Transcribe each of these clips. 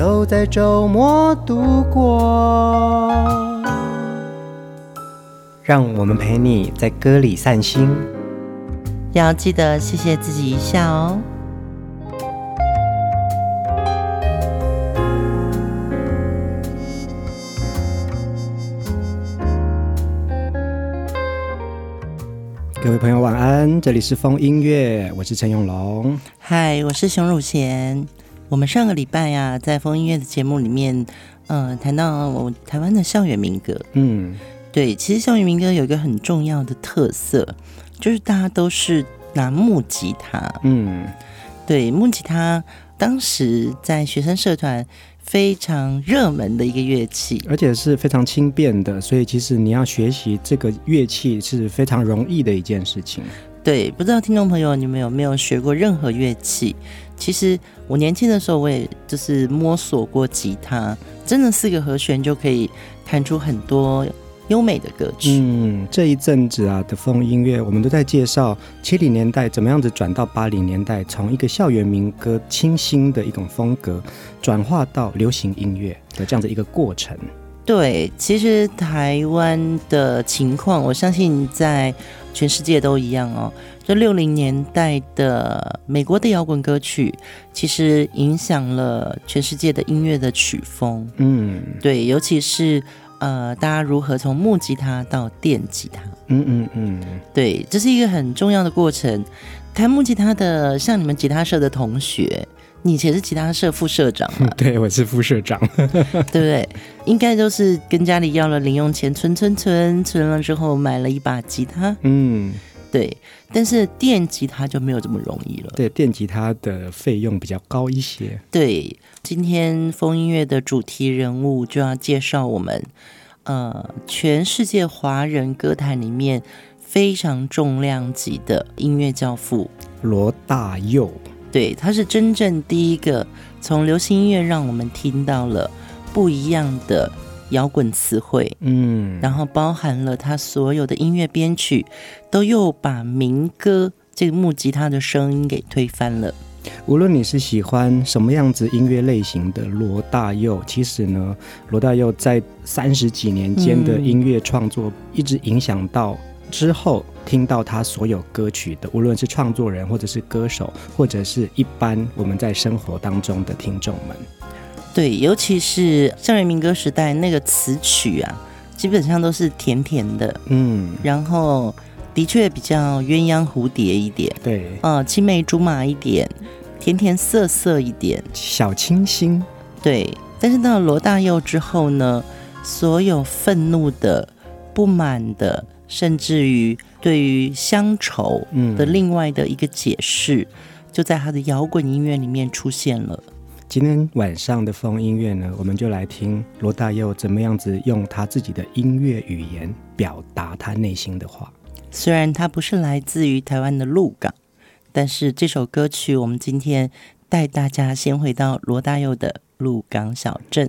都在周末度过，让我们陪你在歌里散心，要记得谢谢自己一下哦。各位朋友晚安，这里是风音乐，我是陈永龙，嗨，我是熊汝贤。我们上个礼拜呀、啊，在风音乐的节目里面，呃，谈到我台湾的校园民歌。嗯，对，其实校园民歌有一个很重要的特色，就是大家都是拿木吉他。嗯，对，木吉他当时在学生社团非常热门的一个乐器，而且是非常轻便的，所以其实你要学习这个乐器是非常容易的一件事情。对，不知道听众朋友你们有没有学过任何乐器？其实我年轻的时候，我也就是摸索过吉他，真的四个和弦就可以弹出很多优美的歌曲。嗯，这一阵子啊的风音乐，我们都在介绍七零年代怎么样子转到八零年代，从一个校园民歌清新的一种风格，转化到流行音乐的这样子一个过程。对，其实台湾的情况，我相信在全世界都一样哦。这六零年代的美国的摇滚歌曲，其实影响了全世界的音乐的曲风。嗯，对，尤其是呃，大家如何从木吉他到电吉他。嗯嗯嗯，对，这是一个很重要的过程。弹木吉他的，像你们吉他社的同学，你以前是吉他社副社长嘛？对，我是副社长，对不对？应该都是跟家里要了零用钱，存存存，存了之后买了一把吉他。嗯。对，但是电吉他就没有这么容易了。对，电吉他的费用比较高一些。对，今天风音乐的主题人物就要介绍我们，呃，全世界华人歌坛里面非常重量级的音乐教父罗大佑。对，他是真正第一个从流行音乐让我们听到了不一样的。摇滚词汇，嗯，然后包含了他所有的音乐编曲，都又把民歌这个木吉他的声音给推翻了。无论你是喜欢什么样子音乐类型的罗大佑，其实呢，罗大佑在三十几年间的音乐创作，一直影响到之后听到他所有歌曲的，无论是创作人，或者是歌手，或者是一般我们在生活当中的听众们。对，尤其是校园民歌时代那个词曲啊，基本上都是甜甜的，嗯，然后的确比较鸳鸯蝴蝶一点，对，呃，青梅竹马一点，甜甜涩涩一点，小清新，对。但是到罗大佑之后呢，所有愤怒的、不满的，甚至于对于乡愁的另外的一个解释，嗯，就在他的摇滚音乐里面出现了。今天晚上的风音乐呢，我们就来听罗大佑怎么样子用他自己的音乐语言表达他内心的话。虽然他不是来自于台湾的鹿港，但是这首歌曲我们今天带大家先回到罗大佑的鹿港小镇。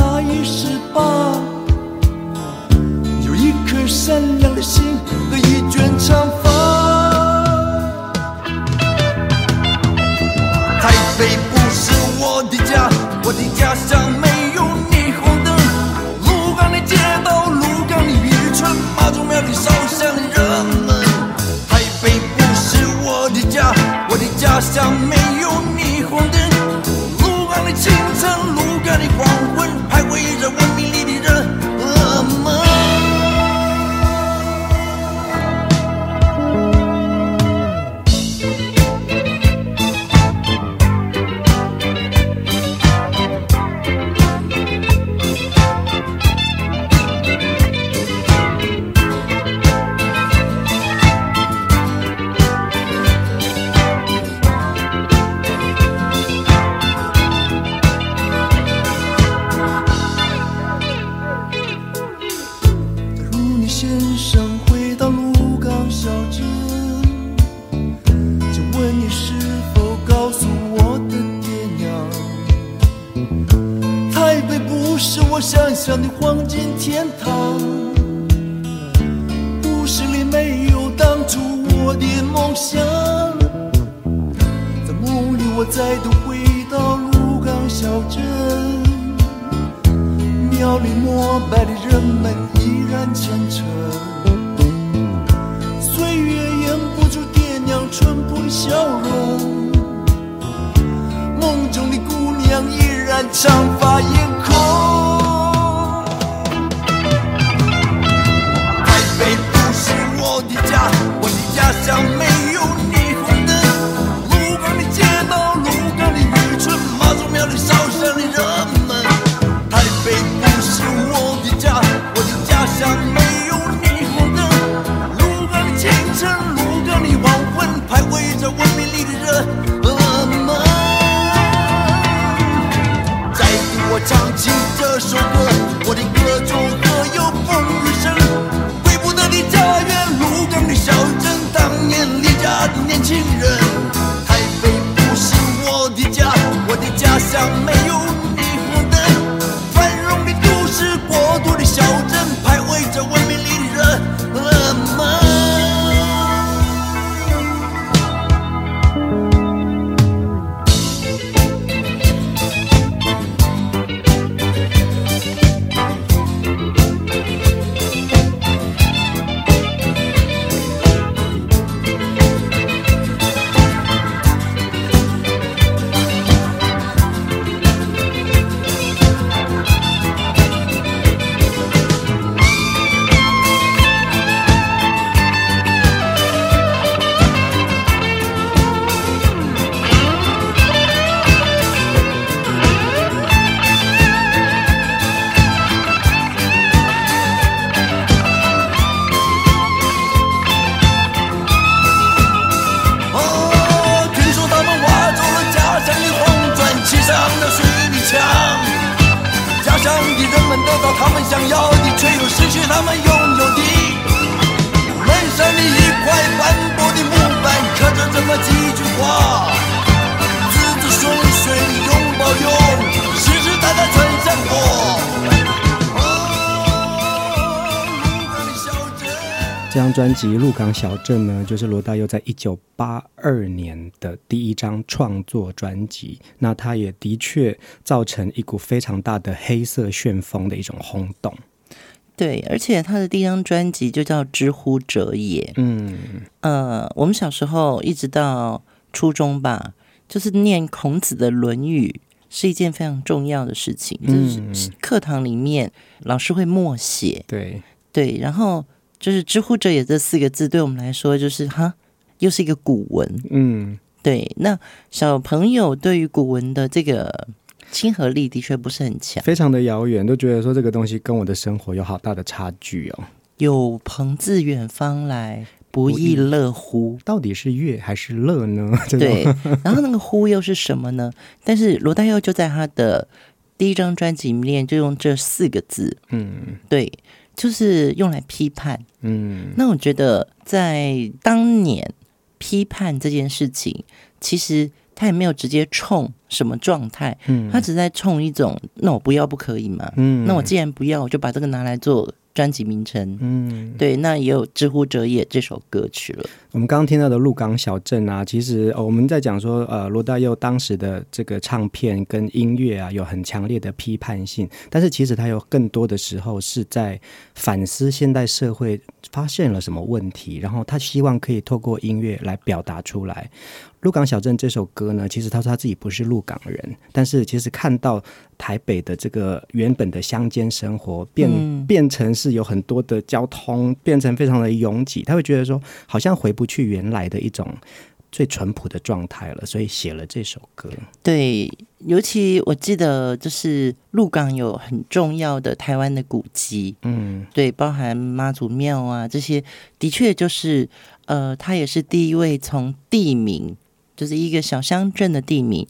他一十八，有一颗善良的心和一卷长发。台北不是我的家，我的家乡没有霓虹灯，鹿港的街道，鹿港的渔村，妈祖庙的烧香的人们。台北不是我的家，我的家乡没。是我想象的黄金天堂。故事里没有当初我的梦想，在梦里我再度回到鹿港小镇，庙里膜拜的人们依然虔诚，岁月掩不住爹娘淳朴的笑容。梦中的姑娘依然长发嫣红。的家亲人。台北不是我的家，我的家乡没有辑《鹿港小镇》呢，就是罗大佑在一九八二年的第一张创作专辑。那他也的确造成一股非常大的黑色旋风的一种轰动。对，而且他的第一张专辑就叫《知乎者也》。嗯，呃，我们小时候一直到初中吧，就是念孔子的《论语》是一件非常重要的事情，就是课堂里面老师会默写。对对，然后。就是“知乎者也”这四个字，对我们来说，就是哈，又是一个古文。嗯，对。那小朋友对于古文的这个亲和力，的确不是很强，非常的遥远，都觉得说这个东西跟我的生活有好大的差距哦。有朋自远方来，不亦乐乎？到底是乐还是乐呢？对。然后那个“乎”又是什么呢？但是罗大佑就在他的第一张专辑里面就用这四个字。嗯，对。就是用来批判，嗯，那我觉得在当年批判这件事情，其实他也没有直接冲什么状态，嗯，他只在冲一种，那我不要不可以吗？嗯，那我既然不要，我就把这个拿来做。专辑名称，嗯，对，那也有《知乎者也》这首歌曲了。我们刚刚听到的《鹿港小镇》啊，其实我们在讲说，呃，罗大佑当时的这个唱片跟音乐啊，有很强烈的批判性，但是其实他有更多的时候是在反思现代社会发现了什么问题，然后他希望可以透过音乐来表达出来。《鹿港小镇》这首歌呢，其实他说他自己不是鹿港人，但是其实看到台北的这个原本的乡间生活变、嗯、变成是有很多的交通，变成非常的拥挤，他会觉得说好像回不去原来的一种最淳朴的状态了，所以写了这首歌。对，尤其我记得就是鹿港有很重要的台湾的古迹，嗯，对，包含妈祖庙啊这些，的确就是呃，他也是第一位从地名。就是一个小乡镇的地名，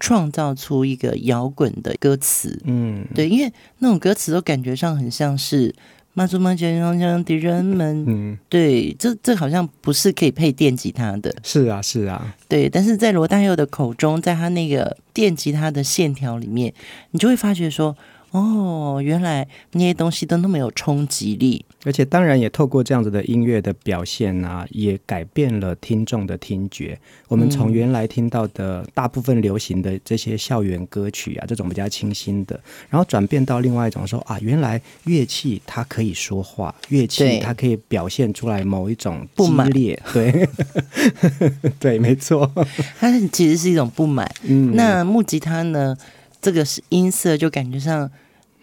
创造出一个摇滚的歌词。嗯，对，因为那种歌词都感觉上很像是妈祖妈祖乡乡的人们。嗯，对，这这好像不是可以配电吉他的。是啊，是啊，对。但是在罗大佑的口中，在他那个电吉他的线条里面，你就会发觉说，哦，原来那些东西都那么有冲击力，而且当然也透过这样子的音乐的表现啊，也改变了听众的听觉。我们从原来听到的大部分流行的这些校园歌曲啊，这种比较清新的，然后转变到另外一种说啊，原来乐器它可以说话，乐器它可以表现出来某一种激烈，对，对，没错，它其实是一种不满。嗯，那木吉他呢？这个是音色，就感觉上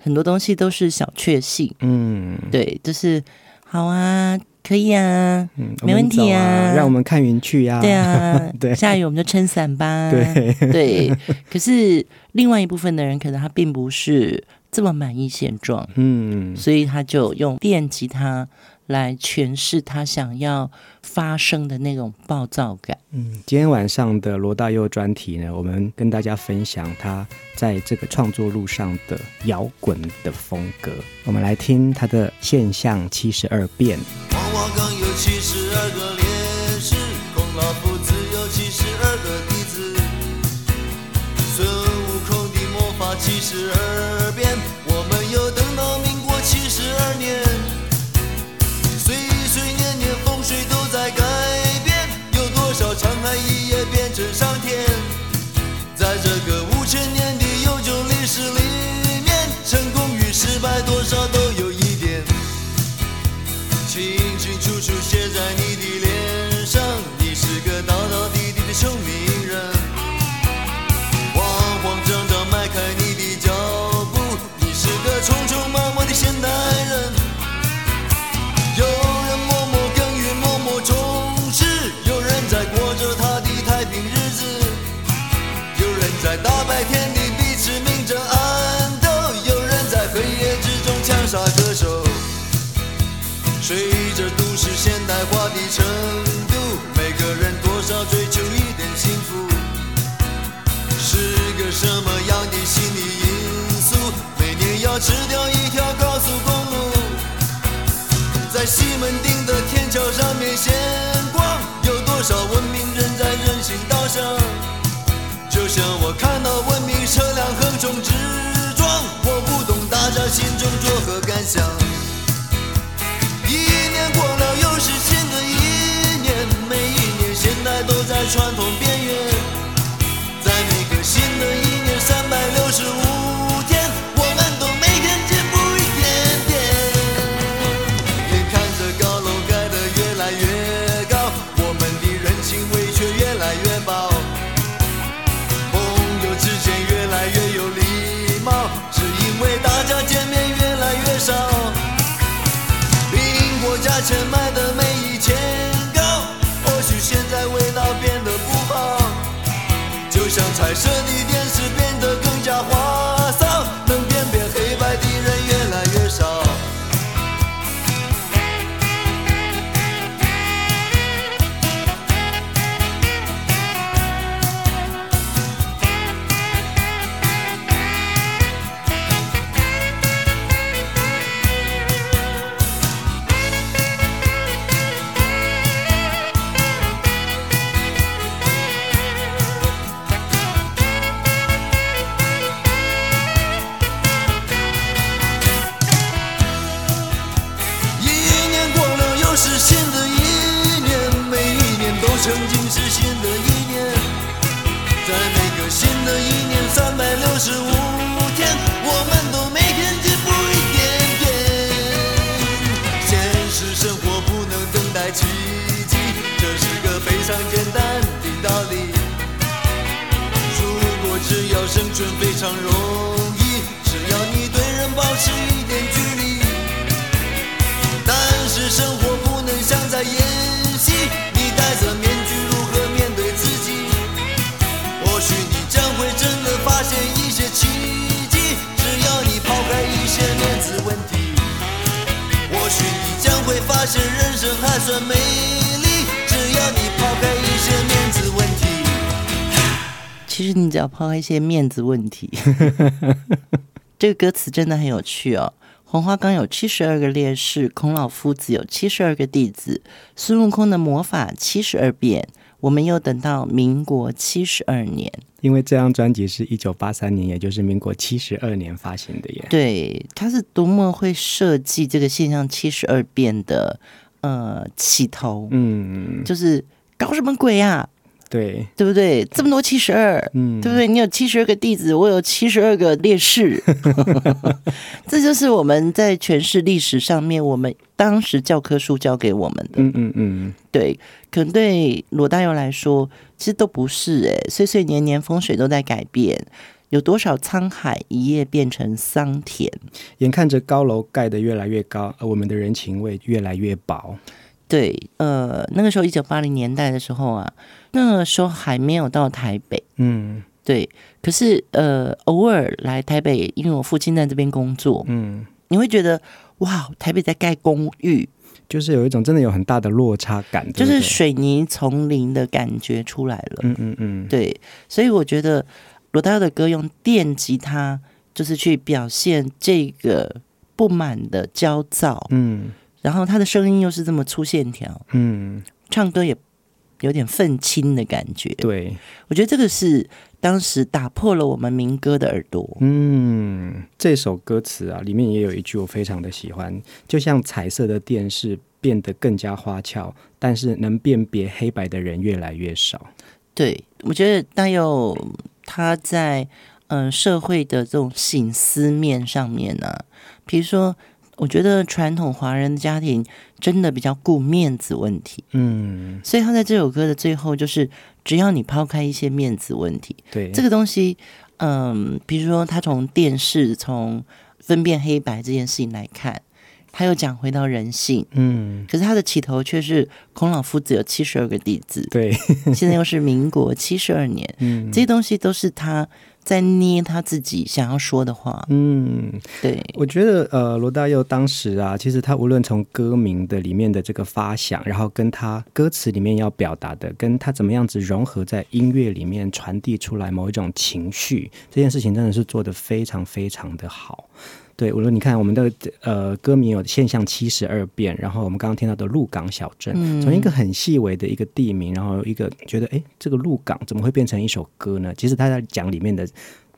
很多东西都是小确幸。嗯，对，就是好啊，可以啊，嗯、没问题啊，啊，让我们看云去呀、啊。对啊，对，下雨我们就撑伞吧。对对，可是另外一部分的人，可能他并不是这么满意现状。嗯，所以他就用电吉他。来诠释他想要发生的那种暴躁感。嗯，今天晚上的罗大佑专题呢，我们跟大家分享他在这个创作路上的摇滚的风格。我们来听他的《现象七十二变》。七十二个烈士，孔老夫子有七十二个弟子，孙悟空的魔法七十二变，我们又等现代化的程度，每个人多少追求一点幸福。是个什么样的心理因素？每年要吃掉一条高速公路，在西门町的天桥上面闲逛，有多少文明人在人行道上？就像我看到文明车辆横冲直撞，我不懂大家心中作何感想。tid 发现人生还算美丽，只要你抛开一些面子问题，其实你只要抛开一些面子问题这个歌词真的很有趣哦。黄花岗有七十二个烈士，孔老夫子有七十二个弟子，孙悟空的魔法七十二变，我们又等到民国七十二年，因为这张专辑是一九八三年，也就是民国七十二年发行的耶。对，他是多么会设计这个现象七十二变的呃起头，嗯，就是搞什么鬼啊？对，对不对？这么多七十二，嗯，对不对？你有七十二个弟子，我有七十二个烈士，这就是我们在诠释历史上面，我们当时教科书教给我们的。嗯嗯嗯，对，可能对罗大佑来说，其实都不是哎，岁岁年年风水都在改变，有多少沧海一夜变成桑田？眼看着高楼盖得越来越高，而我们的人情味越来越薄。对，呃，那个时候一九八零年代的时候啊，那个时候还没有到台北，嗯，对。可是呃，偶尔来台北，因为我父亲在这边工作，嗯，你会觉得哇，台北在盖公寓，就是有一种真的有很大的落差感，对对，就是水泥丛林的感觉出来了，嗯嗯嗯，对。所以我觉得罗大佑的歌用电吉他，就是去表现这个不满的焦躁，嗯。然后他的声音又是这么粗线条，嗯，唱歌也有点愤青的感觉。对，我觉得这个是当时打破了我们民歌的耳朵。嗯，这首歌词啊，里面也有一句我非常的喜欢，就像彩色的电视变得更加花俏，但是能辨别黑白的人越来越少。对，我觉得大佑他在嗯、呃、社会的这种醒思面上面呢、啊，比如说。我觉得传统华人的家庭真的比较顾面子问题，嗯，所以他在这首歌的最后，就是只要你抛开一些面子问题，对。这个东西，嗯，比如说他从电视从分辨黑白这件事情来看，他又讲回到人性，嗯，可是他的起头却是孔老夫子有七十二个弟子，对，现在又是民国七十二年，嗯，这些东西都是他。在捏他自己想要说的话。嗯，对，我觉得呃，罗大佑当时啊，其实他无论从歌名的里面的这个发想，然后跟他歌词里面要表达的，跟他怎么样子融合在音乐里面传递出来某一种情绪，这件事情真的是做的非常非常的好。对，我说你看我们的呃歌名有现象七十二变，然后我们刚刚听到的鹿港小镇，从、嗯、一个很细微的一个地名，然后一个觉得哎，这个鹿港怎么会变成一首歌呢？其实他在讲里面的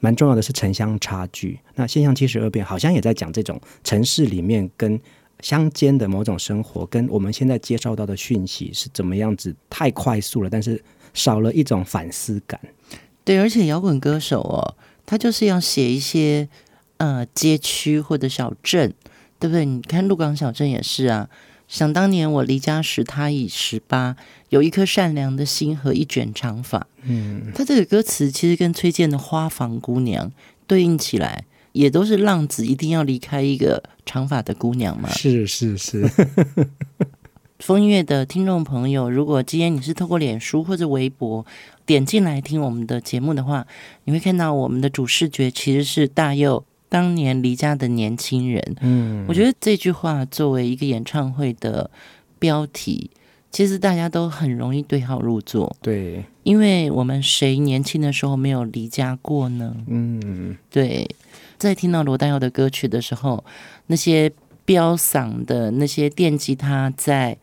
蛮重要的是城乡差距。那现象七十二变好像也在讲这种城市里面跟乡间的某种生活，跟我们现在接受到的讯息是怎么样子太快速了，但是少了一种反思感。对，而且摇滚歌手哦，他就是要写一些。呃，街区或者小镇，对不对？你看鹿港小镇也是啊。想当年我离家时，他已十八，有一颗善良的心和一卷长发。嗯，他这个歌词其实跟崔健的《花房姑娘》对应起来，也都是浪子一定要离开一个长发的姑娘嘛。是是是。疯音乐的听众朋友，如果今天你是透过脸书或者微博点进来听我们的节目的话，你会看到我们的主视觉其实是大佑。当年离家的年轻人，嗯，我觉得这句话作为一个演唱会的标题，其实大家都很容易对号入座。对，因为我们谁年轻的时候没有离家过呢？嗯，对。在听到罗大佑的歌曲的时候，那些飙嗓的那些电吉他在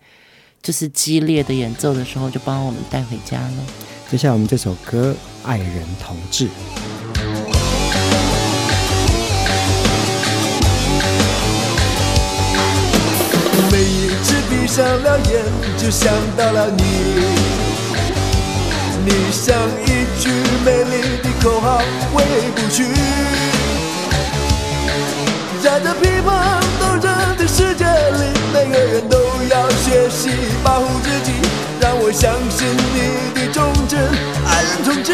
就是激烈的演奏的时候，就帮我们带回家了。接下来我们这首歌《爱人同志》。上了眼，就想到了你。你像一句美丽的口号，回不去。在这乒乓斗争的世界里，每个人都要学习保护自己。让我相信你的忠贞，爱人同志。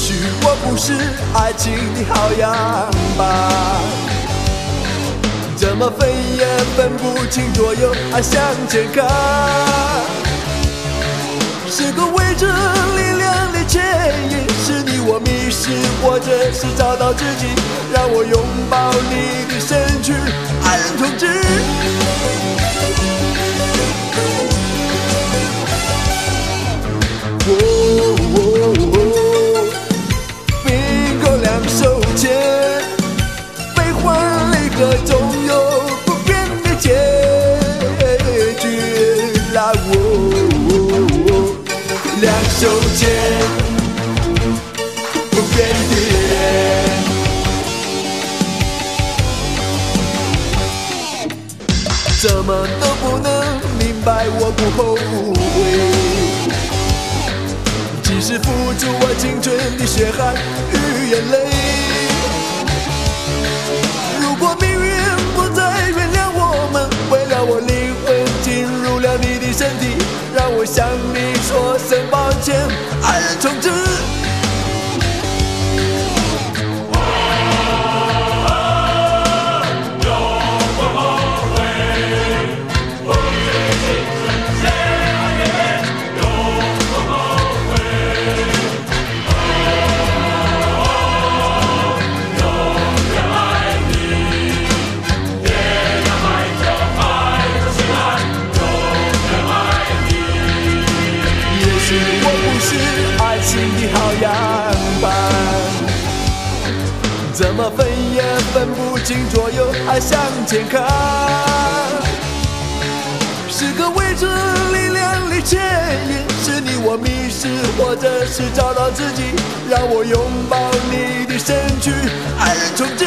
许我不是爱情的好样吧，怎么分也分不清左右，爱向前看，是个未知力量的牵引，是你我迷失，或者是找到自己，让我拥抱你的身躯，爱人同志。个总有不变的结局，来我两手牵，不变的脸。怎么都不能明白，我不后悔，即使付出我青春的血汗与眼泪。向你说声抱歉，爱人从此。爱向前看。是个未知力量的牵引，是你我迷失，或者是找到自己。让我拥抱你的身躯，爱人从之。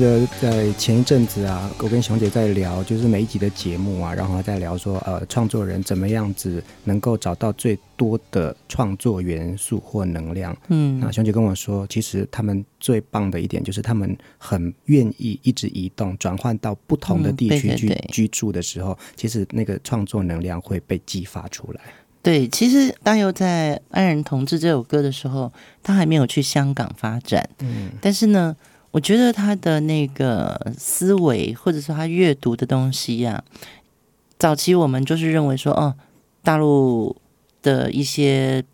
得在前一阵子啊，我跟熊姐在聊，就是每一集的节目啊，然后在聊说，呃，创作人怎么样子能够找到最多的创作元素或能量。嗯，那熊姐跟我说，其实他们最棒的一点就是他们很愿意一直移动，转换到不同的地区去居住的时候，其实那个创作能量会被激发出来。对，其实大佑在《爱人同志》这首歌的时候，他还没有去香港发展。嗯，但是呢。我觉得他的那个思维，或者说他阅读的东西呀、啊，早期我们就是认为说，哦，大陆的一些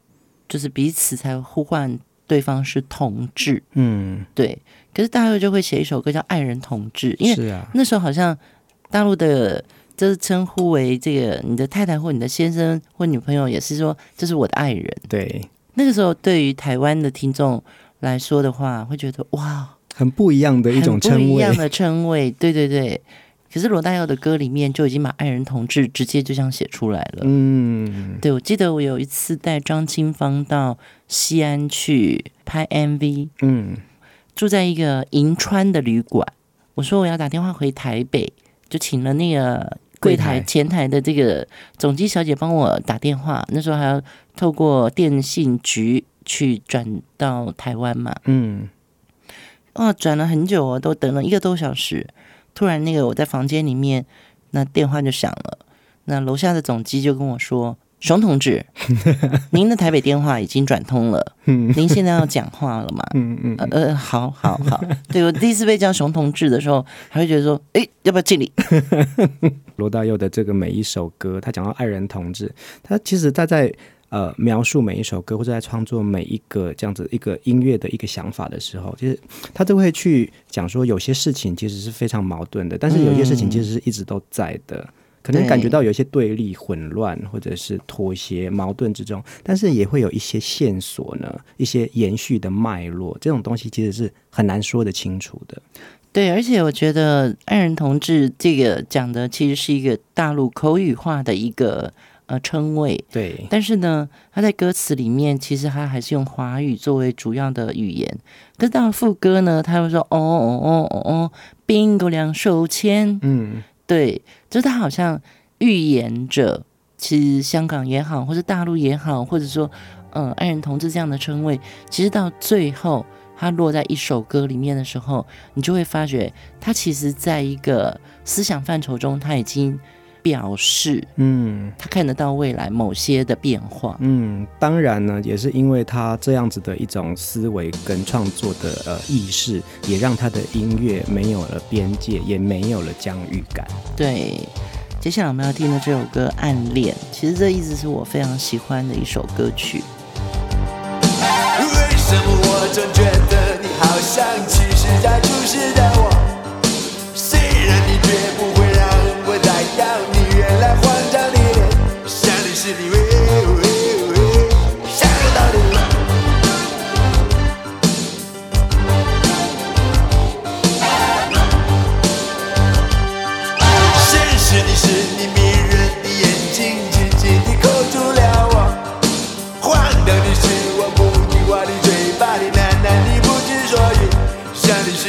就是彼此才呼唤对方是同志，嗯，对。可是大陆就会写一首歌叫《爱人同志》，因为那时候好像大陆的就是称呼为这个你的太太或你的先生或女朋友，也是说这是我的爱人。对，那个时候对于台湾的听众来说的话，会觉得哇。很不一样的一种称谓，不一样的称谓，对对对。可是罗大佑的歌里面就已经把爱人同志直接就这样写出来了。嗯，对，我记得我有一次带张清芳到西安去拍 MV，嗯，住在一个银川的旅馆。我说我要打电话回台北，就请了那个柜台前台的这个总机小姐帮我打电话。那时候还要透过电信局去转到台湾嘛，嗯。哦，转了很久哦，都等了一个多小时。突然，那个我在房间里面，那电话就响了。那楼下的总机就跟我说：“熊同志，您的台北电话已经转通了。您现在要讲话了吗？”嗯嗯呃，呃，好好好。对，我第一次被叫熊同志的时候，还会觉得说：“哎，要不要敬礼？”罗大佑的这个每一首歌，他讲到爱人同志，他其实他在。呃，描述每一首歌或者在创作每一个这样子一个音乐的一个想法的时候，其实他都会去讲说，有些事情其实是非常矛盾的，但是有些事情其实是一直都在的。嗯、可能感觉到有一些对立、混乱，或者是妥协、矛盾之中，但是也会有一些线索呢，一些延续的脉络，这种东西其实是很难说得清楚的。对，而且我觉得爱人同志这个讲的其实是一个大陆口语化的一个呃称谓，对。但是呢，他在歌词里面其实他还是用华语作为主要的语言。可是到了副歌呢，他会说哦哦哦哦哦，宾狗两手牵，嗯，对，就是他好像预言着，其实香港也好，或者大陆也好，或者说嗯、呃、爱人同志这样的称谓，其实到最后。它落在一首歌里面的时候，你就会发觉，它其实在一个思想范畴中，它已经表示，嗯，他看得到未来某些的变化。嗯，当然呢，也是因为他这样子的一种思维跟创作的呃意识，也让他的音乐没有了边界，也没有了疆域感。对，接下来我们要听的这首歌《暗恋》，其实这一直是我非常喜欢的一首歌曲。为什么我总觉得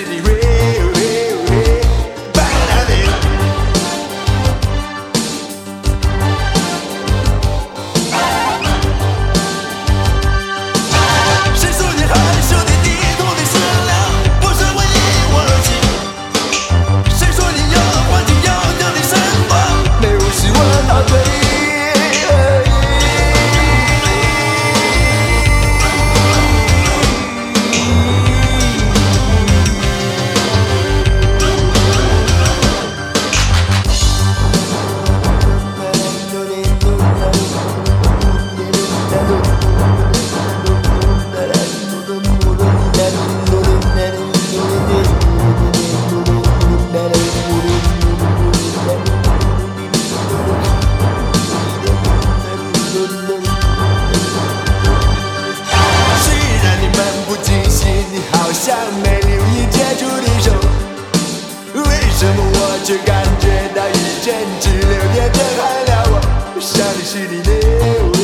city 想的是你会。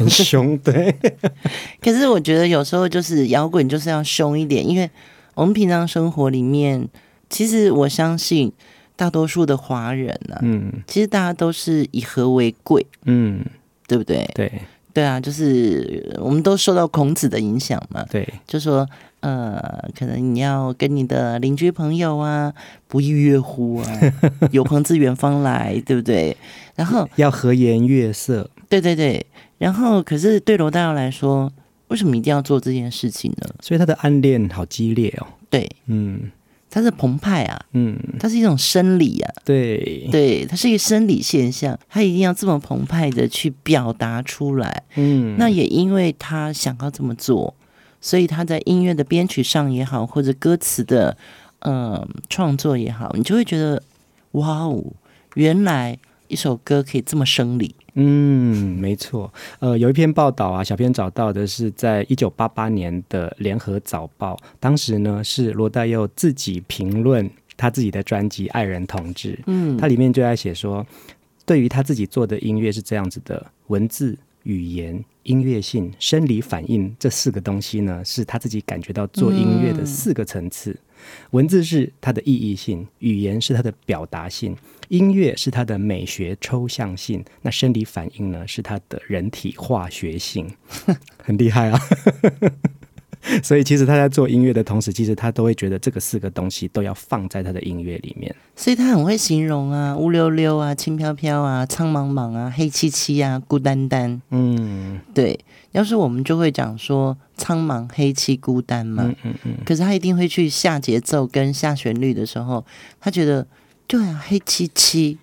很凶，对。可是我觉得有时候就是摇滚就是要凶一点，因为我们平常生活里面，其实我相信大多数的华人呢、啊，嗯，其实大家都是以和为贵，嗯，对不对？对，对啊，就是我们都受到孔子的影响嘛，对，就说呃，可能你要跟你的邻居朋友啊，不亦乐乎啊，有朋自远方来，对不对？然后要和颜悦色，对对对。然后，可是对罗大佑来说，为什么一定要做这件事情呢？所以他的暗恋好激烈哦。对，嗯，他是澎湃啊，嗯，它是一种生理啊，对，对，它是一个生理现象，他一定要这么澎湃的去表达出来。嗯，那也因为他想要这么做，所以他在音乐的编曲上也好，或者歌词的嗯创作也好，你就会觉得哇哦，原来一首歌可以这么生理。嗯，没错。呃，有一篇报道啊，小编找到的是在一九八八年的《联合早报》，当时呢是罗大佑自己评论他自己的专辑《爱人同志》。嗯，他里面就在写说，对于他自己做的音乐是这样子的：文字、语言、音乐性、生理反应这四个东西呢，是他自己感觉到做音乐的四个层次。嗯文字是它的意义性，语言是它的表达性，音乐是它的美学抽象性，那生理反应呢，是它的人体化学性，很厉害啊！所以其实他在做音乐的同时，其实他都会觉得这个四个东西都要放在他的音乐里面。所以他很会形容啊，乌溜溜啊，轻飘飘啊，苍茫茫啊，黑漆漆啊，孤单单。嗯，对。要是我们就会讲说苍茫、黑漆、孤单嘛。嗯嗯嗯。可是他一定会去下节奏跟下旋律的时候，他觉得对啊，黑漆漆，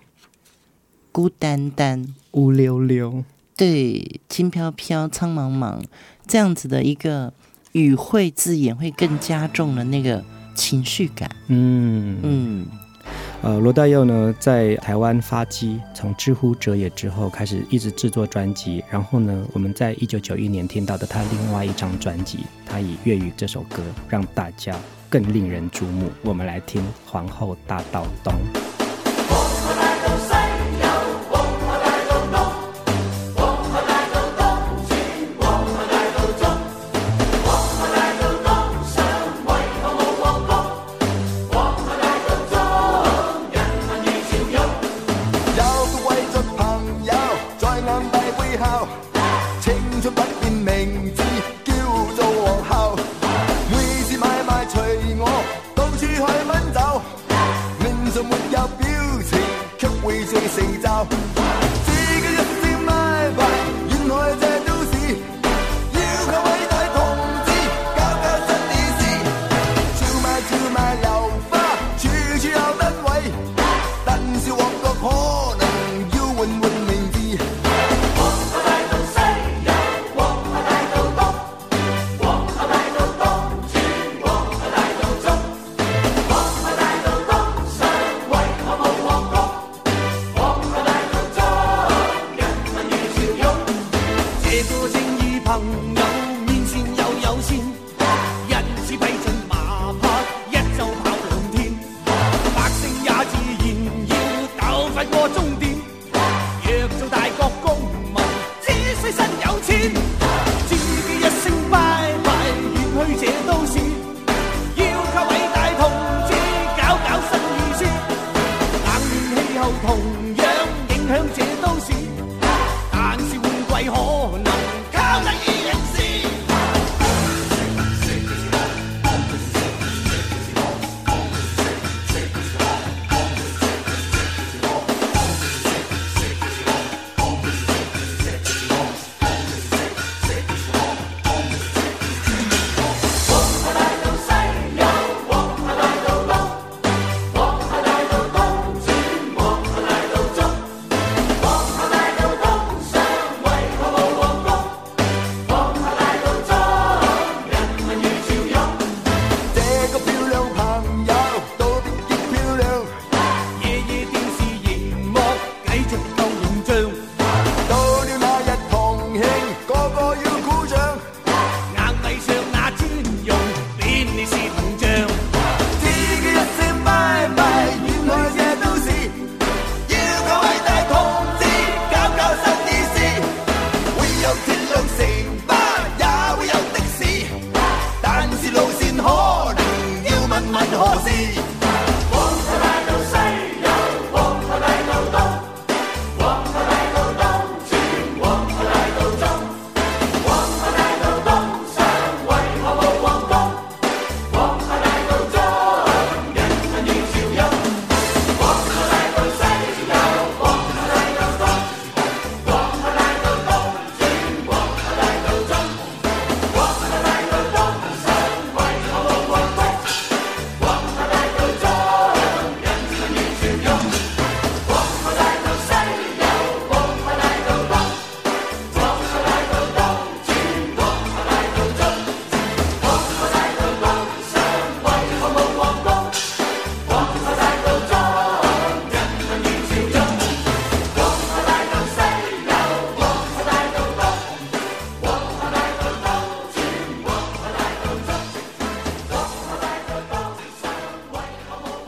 孤单单，乌溜溜。对，轻飘飘，苍茫茫，这样子的一个。语汇字眼会更加重了那个情绪感。嗯嗯，呃，罗大佑呢在台湾发迹，从《知乎者也》之后开始一直制作专辑，然后呢，我们在一九九一年听到的他另外一张专辑，他以粤语这首歌让大家更令人瞩目。我们来听《皇后大道东》。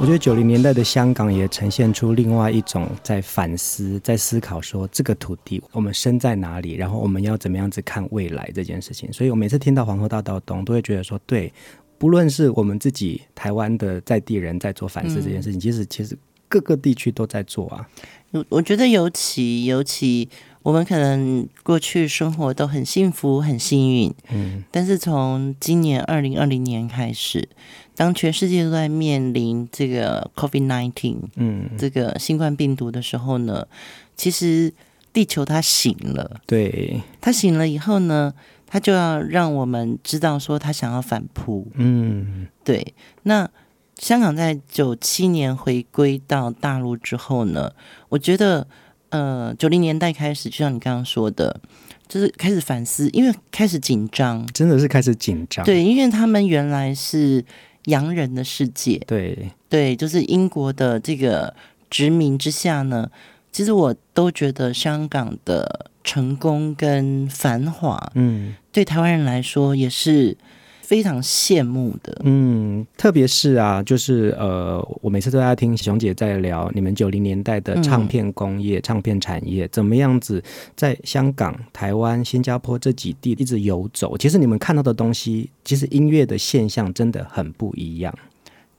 我觉得九零年代的香港也呈现出另外一种在反思、在思考，说这个土地我们身在哪里，然后我们要怎么样子看未来这件事情。所以我每次听到皇后大道东，都会觉得说，对，不论是我们自己台湾的在地人在做反思这件事情，其实其实各个地区都在做啊。我我觉得尤其尤其。我们可能过去生活都很幸福、很幸运，嗯，但是从今年二零二零年开始，当全世界都在面临这个 COVID nineteen，嗯，这个新冠病毒的时候呢，其实地球它醒了，对，它醒了以后呢，它就要让我们知道说它想要反扑，嗯，对。那香港在九七年回归到大陆之后呢，我觉得。呃，九零年代开始，就像你刚刚说的，就是开始反思，因为开始紧张，真的是开始紧张。对，因为他们原来是洋人的世界，对对，就是英国的这个殖民之下呢，其实我都觉得香港的成功跟繁华，嗯，对台湾人来说也是。非常羡慕的，嗯，特别是啊，就是呃，我每次都在听熊姐在聊你们九零年代的唱片工业、嗯、唱片产业怎么样子，在香港、台湾、新加坡这几地一直游走。其实你们看到的东西，其实音乐的现象真的很不一样。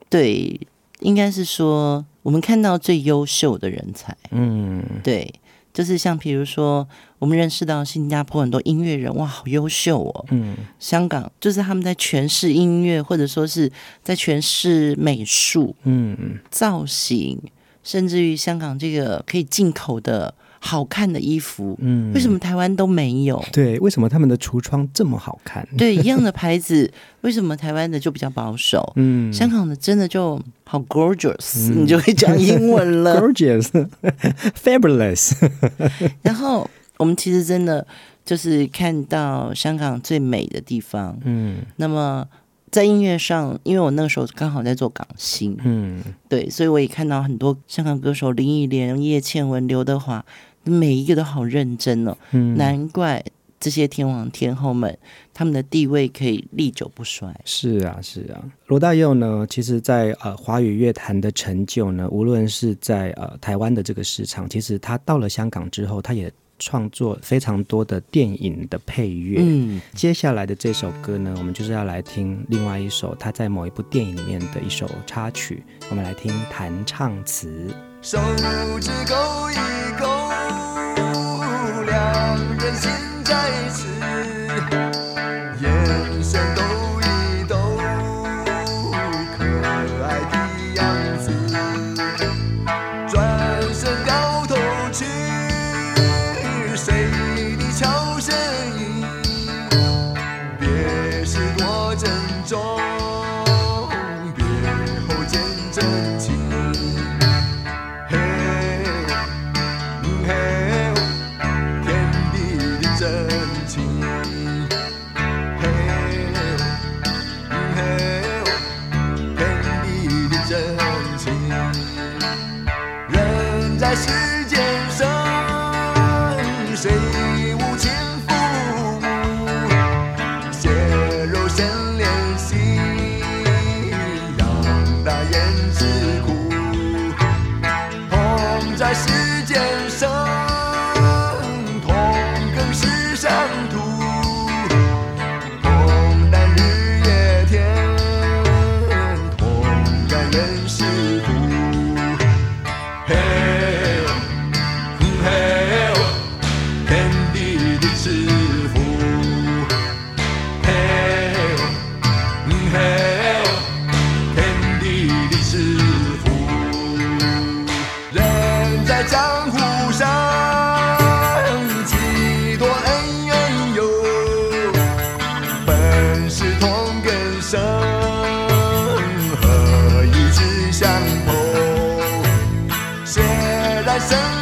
对，应该是说我们看到最优秀的人才，嗯，对。就是像比如说，我们认识到新加坡很多音乐人，哇，好优秀哦。嗯，香港就是他们在诠释音乐，或者说是在诠释美术，嗯，造型，甚至于香港这个可以进口的。好看的衣服，嗯，为什么台湾都没有？对，为什么他们的橱窗这么好看？对，一样的牌子，为什么台湾的就比较保守？嗯，香港的真的就好 gorgeous，嗯，你就会讲英文了，gorgeous，fabulous。然后我们其实真的就是看到香港最美的地方，嗯，那么。在音乐上，因为我那个时候刚好在做港星，嗯，对，所以我也看到很多香港歌手林忆莲、叶倩文、刘德华，每一个都好认真哦，嗯，难怪这些天王天后们他们的地位可以历久不衰。是啊，是啊，罗大佑呢，其实在呃华语乐坛的成就呢，无论是在呃台湾的这个市场，其实他到了香港之后，他也。创作非常多的电影的配乐。嗯，接下来的这首歌呢，我们就是要来听另外一首他在某一部电影里面的一首插曲。我们来听弹唱词。手指勾一勾，再次。myself.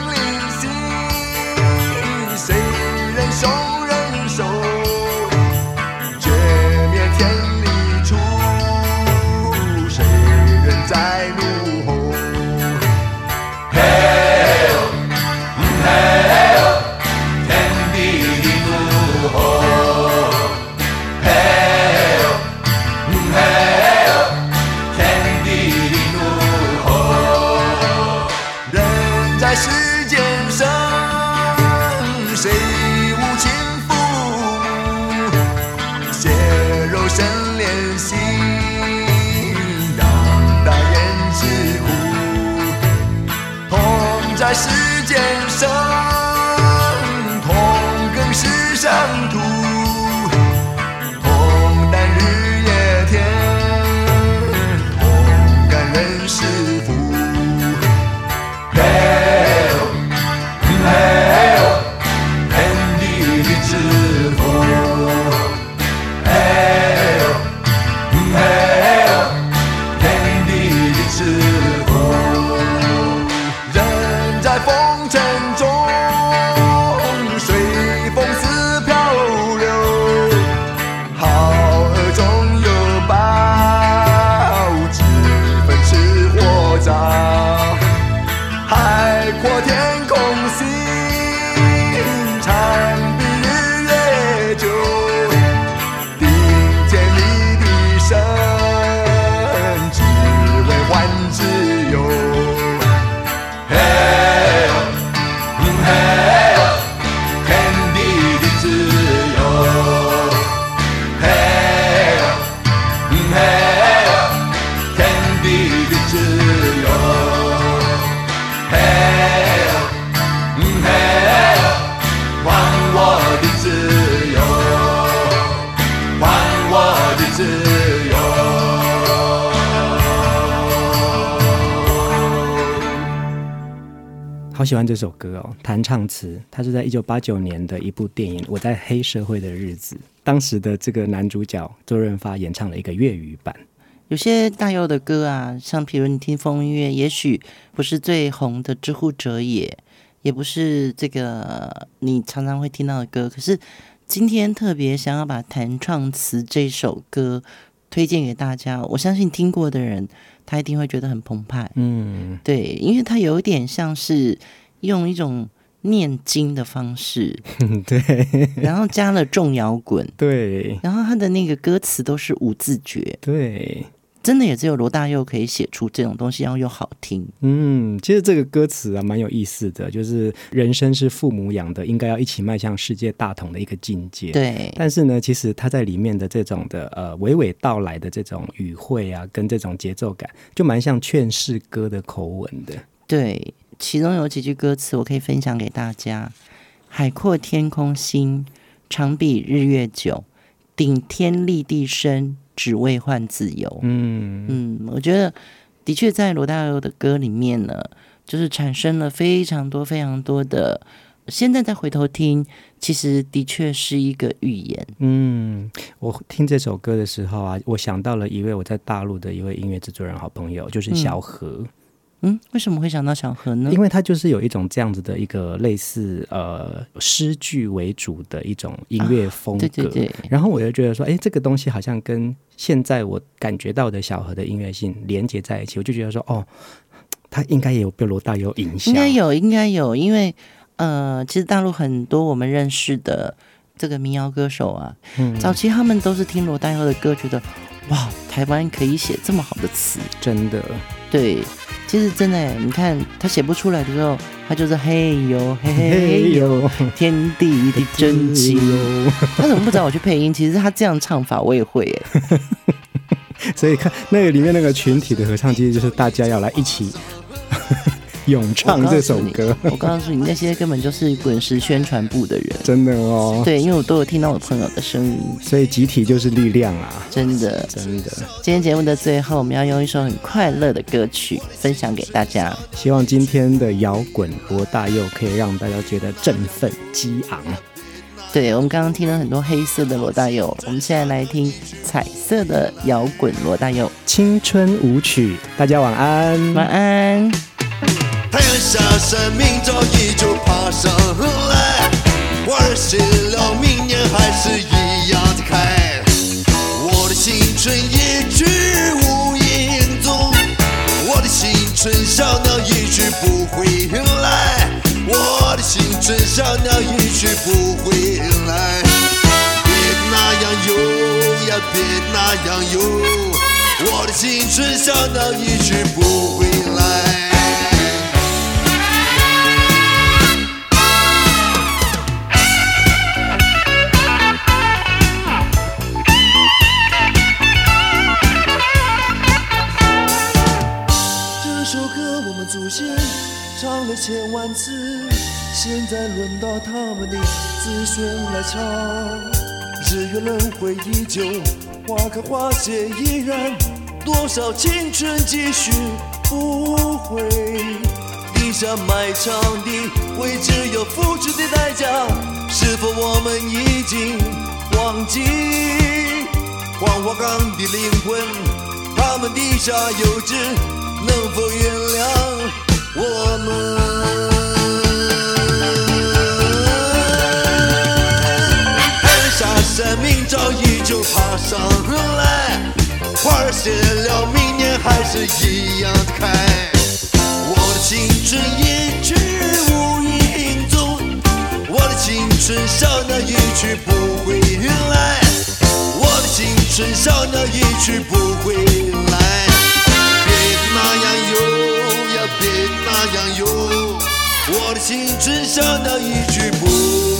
喜欢这首歌哦，弹唱词，它是在一九八九年的一部电影《我在黑社会的日子》，当时的这个男主角周润发演唱了一个粤语版。有些大佑的歌啊，像比如你听风音乐，也许不是最红的《之乎者也》，也不是这个你常常会听到的歌，可是今天特别想要把弹唱词这首歌推荐给大家，我相信听过的人。他一定会觉得很澎湃，嗯，对，因为他有一点像是用一种念经的方式，对，然后加了重摇滚，对，然后他的那个歌词都是五字诀，对。真的也只有罗大佑可以写出这种东西，然后又好听。嗯，其实这个歌词啊，蛮有意思的，就是人生是父母养的，应该要一起迈向世界大同的一个境界。对。但是呢，其实他在里面的这种的呃娓娓道来的这种语汇啊，跟这种节奏感，就蛮像劝世歌的口吻的。对，其中有几句歌词我可以分享给大家：海阔天空心，长比日月久，顶天立地深。只为换自由。嗯嗯，我觉得的确在罗大佑的歌里面呢，就是产生了非常多非常多的。现在再回头听，其实的确是一个预言。嗯，我听这首歌的时候啊，我想到了一位我在大陆的一位音乐制作人好朋友，就是小何。嗯嗯，为什么会想到小河呢？因为他就是有一种这样子的一个类似呃诗句为主的一种音乐风格。啊，对对对。然后我就觉得说，哎，这个东西好像跟现在我感觉到的小河的音乐性连接在一起，我就觉得说，哦，他应该也有被罗大佑影响。应该有，应该有，因为呃，其实大陆很多我们认识的这个民谣歌手啊，嗯，早期他们都是听罗大佑的歌，觉得哇，台湾可以写这么好的词，真的。对。其实真的，你看他写不出来的时候，他就是嘿呦嘿 嘿呦，天地的真情。他怎么不找我去配音？其实他这样唱法我也会耶。所以看那个里面那个群体的合唱，其实就是大家要来一起。咏唱这首歌，我告诉你，那些根本就是滚石宣传部的人，真的哦。对，因为我都有听到我朋友的声音，所以集体就是力量啊！真的，真的。今天节目的最后，我们要用一首很快乐的歌曲分享给大家。希望今天的摇滚罗大佑可以让大家觉得振奋激昂。对，我们刚刚听了很多黑色的罗大佑，我们现在来听彩色的摇滚罗大佑青春舞曲。大家晚安，晚安。太阳下山，明早依旧爬上来。玩谢了，明年还是一样的开。我的青春一去无影踪，我的青春小鸟一去不回来。我的青春小鸟一去不回来。别那样游呀，别那样游，我的青春小鸟一去不回来。了千万次，现在轮到他们的子孙来唱。日月轮回依旧，花开花谢依然，多少青春继续不悔。地下埋藏的会只有付出的代价，是否我们已经忘记？黄花岗的灵魂，他们地下有知，能否原谅？我们按下生命早已就爬上来，花儿谢了，明年还是一样的开。我的青春一去无影踪，我的青春小鸟一去不回来，我的青春小鸟一去不回来，别那样有。别那样游，我的心只想到一去不。